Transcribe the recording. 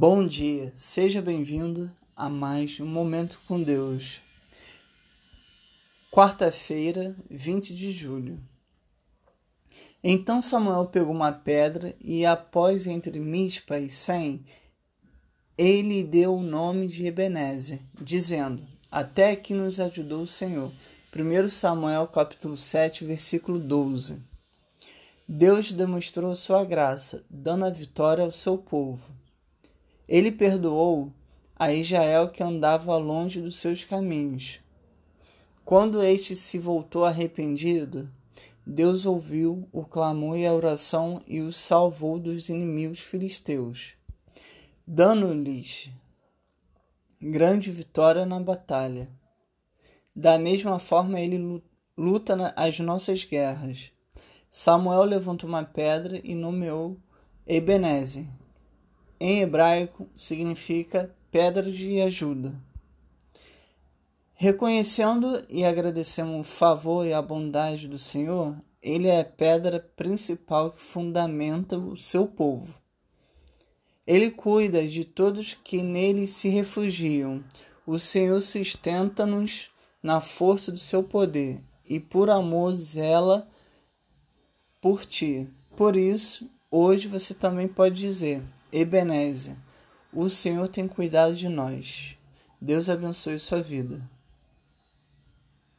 Bom dia, seja bem-vindo a mais um Momento com Deus. Quarta-feira, 20 de julho. Então Samuel pegou uma pedra e, após entre Mispa e Sem, ele deu o nome de Ebenezer, dizendo: Até que nos ajudou o Senhor. 1 Samuel capítulo 7, versículo 12. Deus demonstrou sua graça, dando a vitória ao seu povo. Ele perdoou a Israel que andava longe dos seus caminhos. Quando este se voltou arrependido, Deus ouviu o clamor e a oração e o salvou dos inimigos filisteus, dando-lhes grande vitória na batalha. Da mesma forma, ele luta as nossas guerras. Samuel levantou uma pedra e nomeou Ebenezer, em hebraico significa pedra de ajuda. Reconhecendo e agradecendo o favor e a bondade do Senhor, ele é a pedra principal que fundamenta o seu povo. Ele cuida de todos que nele se refugiam. O Senhor sustenta-nos na força do seu poder e por amor zela por ti. Por isso, hoje você também pode dizer: Ebenezer, o Senhor tem cuidado de nós. Deus abençoe sua vida.